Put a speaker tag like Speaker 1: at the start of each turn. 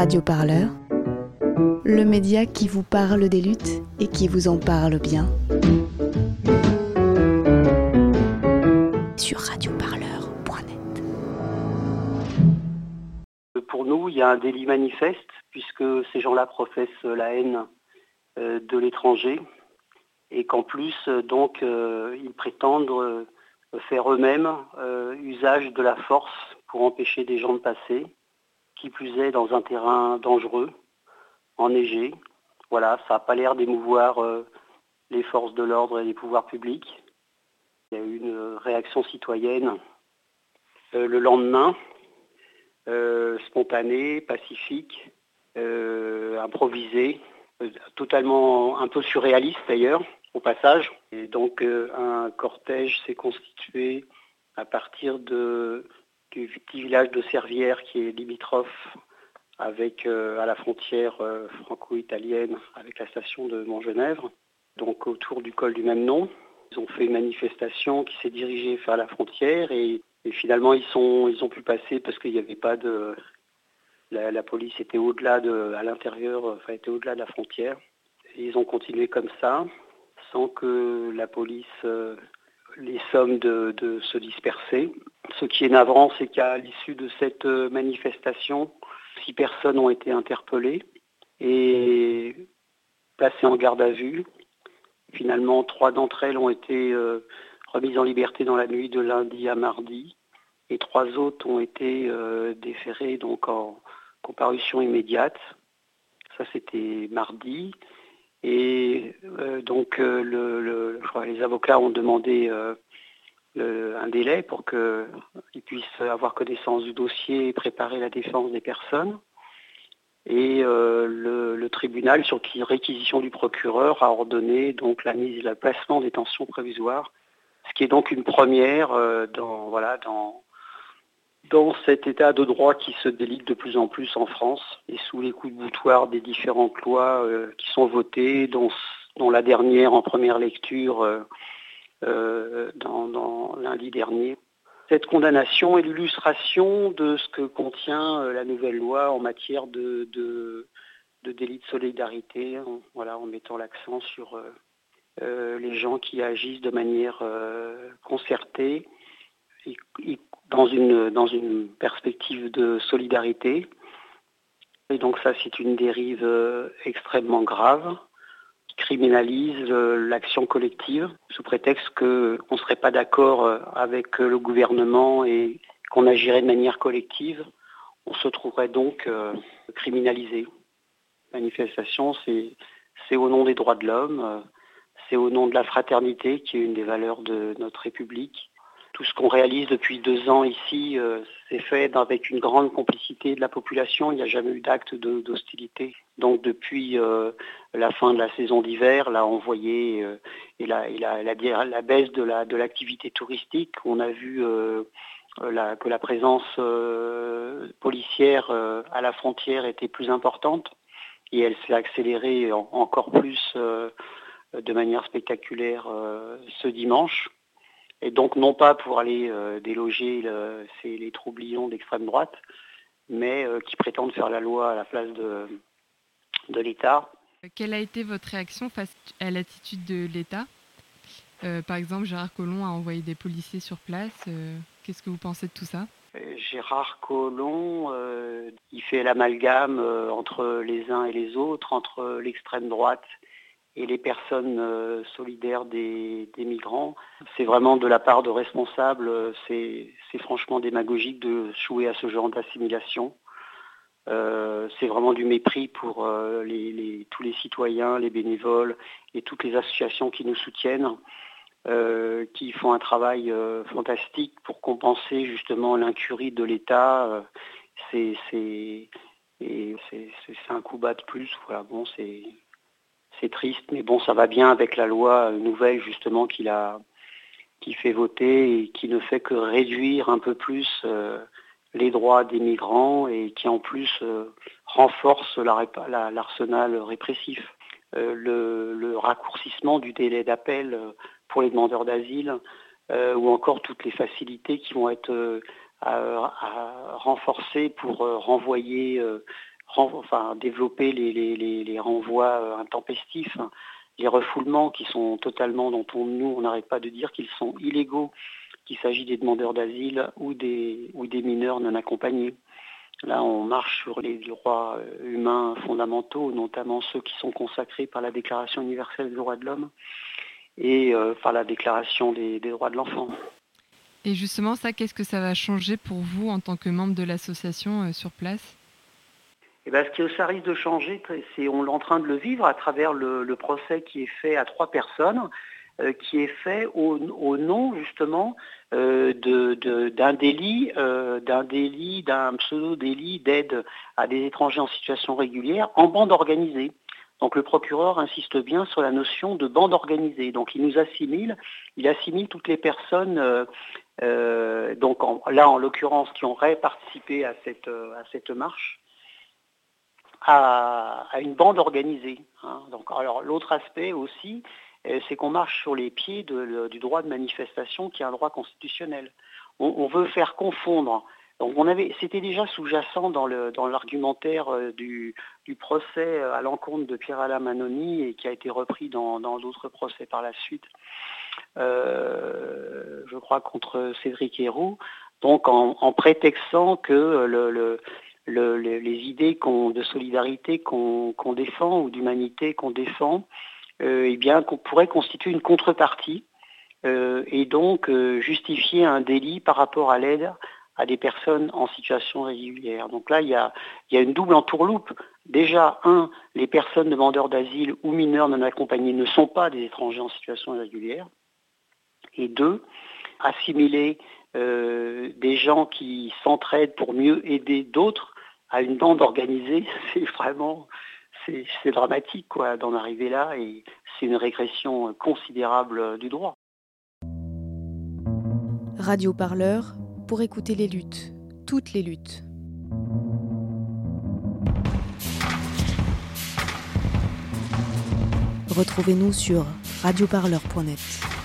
Speaker 1: Radio Parleur, le média qui vous parle des luttes et qui vous en parle bien. Sur radioparleur.net.
Speaker 2: Pour nous, il y a un délit manifeste puisque ces gens-là professent la haine euh, de l'étranger et qu'en plus, euh, donc, euh, ils prétendent faire eux-mêmes usage de la force pour empêcher des gens de passer qui plus est dans un terrain dangereux, enneigé. Voilà, ça n'a pas l'air d'émouvoir euh, les forces de l'ordre et les pouvoirs publics. Il y a eu une réaction citoyenne euh, le lendemain, euh, spontanée, pacifique, improvisée, totalement un peu surréaliste d'ailleurs, au passage. Et donc un cortège s'est constitué à partir de du petit village de Servières qui est limitrophe euh, à la frontière euh, franco-italienne avec la station de Montgenèvre, donc autour du col du même nom. Ils ont fait une manifestation qui s'est dirigée vers la frontière et, finalement ils, ont pu passer parce qu'il n'y avait pas de... La, police était au-delà de, à l'intérieur, enfin était au-delà de la frontière. Ils ont continué comme ça, sans que la police euh, les sommes de, se disperser. Ce qui est navrant, c'est qu'à l'issue de cette euh, manifestation, six personnes ont été interpellées et placées en garde à vue. Finalement, trois d'entre elles ont été euh, remises en liberté dans la nuit de lundi à mardi et trois autres ont été euh, déférées donc en comparution immédiate. Ça, c'était mardi. Et donc les avocats ont demandé euh, un délai pour qu'ils puissent avoir connaissance du dossier et préparer la défense des personnes. Et le, tribunal, sur qui réquisition du procureur, a ordonné donc la mise, le placement des tensions provisoires, ce qui est donc une première dans, voilà, dans, dans cet état de droit qui se délite de plus en plus en France et sous les coups de boutoir des différentes lois euh, qui sont votées, dont, la dernière en première lecture euh, euh, dans, lundi dernier. Cette condamnation est l'illustration de ce que contient la nouvelle loi en matière de, délit de solidarité, en, mettant l'accent sur les gens qui agissent de manière concertée, dans une, dans une perspective de solidarité. Et donc ça, c'est une dérive euh, extrêmement grave criminalise euh, l'action collective sous prétexte qu'on ne serait pas d'accord euh, avec le gouvernement et qu'on agirait de manière collective. On se trouverait donc criminalisé. Manifestation, c'est au nom des droits de l'homme, c'est au nom de la fraternité qui est une des valeurs de notre République tout ce qu'on réalise depuis deux ans ici, euh, c'est fait avec une grande complicité de la population. Il n'y a jamais eu d'acte d'hostilité. Donc depuis euh, la fin de la saison d'hiver, là on voyait euh, et la, la, baisse de l'activité touristique. On a vu que la présence policière à la frontière était plus importante et elle s'est accélérée encore plus de manière spectaculaire ce dimanche et donc non pas pour aller euh, déloger les troublions d'extrême droite, mais euh, qui prétendent faire la loi à la place de, de l'État.
Speaker 3: Quelle a été votre réaction face à l'attitude de l'État? Euh, Par exemple, Gérard Collomb a envoyé des policiers sur place. Qu'est-ce que vous pensez de tout ça?
Speaker 2: Gérard Collomb, il fait l'amalgame entre les uns et les autres, entre l'extrême droite et les personnes euh, solidaires des, migrants. C'est vraiment de la part de responsables, euh, c'est franchement démagogique de jouer à ce genre d'assimilation. Euh, c'est vraiment du mépris pour tous les citoyens, les bénévoles et toutes les associations qui nous soutiennent, qui font un travail fantastique pour compenser justement l'incurie de l'État. c'est un coup bas de plus. Bon, c'est c'est triste, mais bon, ça va bien avec la loi nouvelle justement qu'il a, qui fait voter et qui ne fait que réduire un peu plus euh, les droits des migrants et qui en plus euh, renforce l'arsenal répressif. Euh, le, raccourcissement du délai d'appel pour les demandeurs d'asile ou encore toutes les facilités qui vont être renforcées pour renvoyer enfin, développer les, renvois intempestifs, hein. les refoulements qui sont totalement, dont nous, on n'arrête pas de dire qu'ils sont illégaux, qu'il s'agit des demandeurs d'asile ou des, ou des mineurs non accompagnés. Là, on marche sur les droits humains fondamentaux, notamment ceux qui sont consacrés par la Déclaration universelle des droits de l'homme et par la Déclaration des droits de l'enfant.
Speaker 3: Et justement, ça, qu'est-ce que ça va changer pour vous en tant que membre de l'association euh, sur place?
Speaker 2: Eh ben, ce qui ça risque de changer, c'est on est en train de le vivre à travers le, procès qui est fait à trois personnes, euh, qui est fait au, nom justement euh, d'un délit, d'un délit, d'un pseudo délit d'aide à des étrangers en situation régulière en bande organisée. Donc le procureur insiste bien sur la notion de bande organisée. Donc il nous assimile, il assimile toutes les personnes, euh, euh, donc là en l'occurrence qui auraient participé euh, à cette marche, à, une bande organisée. Hein. Alors l'autre aspect aussi, c'est qu'on marche sur les pieds du droit de manifestation qui est un droit constitutionnel. on veut faire confondre c'était déjà sous-jacent dans l'argumentaire euh, du, procès euh, à l'encontre de Pierre-Alain Manoni et qui a été repris dans d'autres procès par la suite, euh, je crois contre Cédric Héroux, donc en, prétextant que les idées de solidarité qu'on défend ou d'humanité qu'on défend, eh bien qu'on pourrait constituer une contrepartie et donc justifier un délit par rapport à l'aide à des personnes en situation régulière. Donc là, il y a, une double entourloupe. Déjà, un, les personnes demandeurs d'asile ou mineurs non accompagnés ne sont pas des étrangers en situation régulière. Et deux, assimiler euh, des gens qui s'entraident pour mieux aider d'autres à une bande organisée, c'est vraiment c'est dramatique quoi d'en arriver là et c'est une régression considérable du droit.
Speaker 1: Radio Parleur pour écouter les luttes, toutes les luttes. Retrouvez-nous sur radioparleur.net.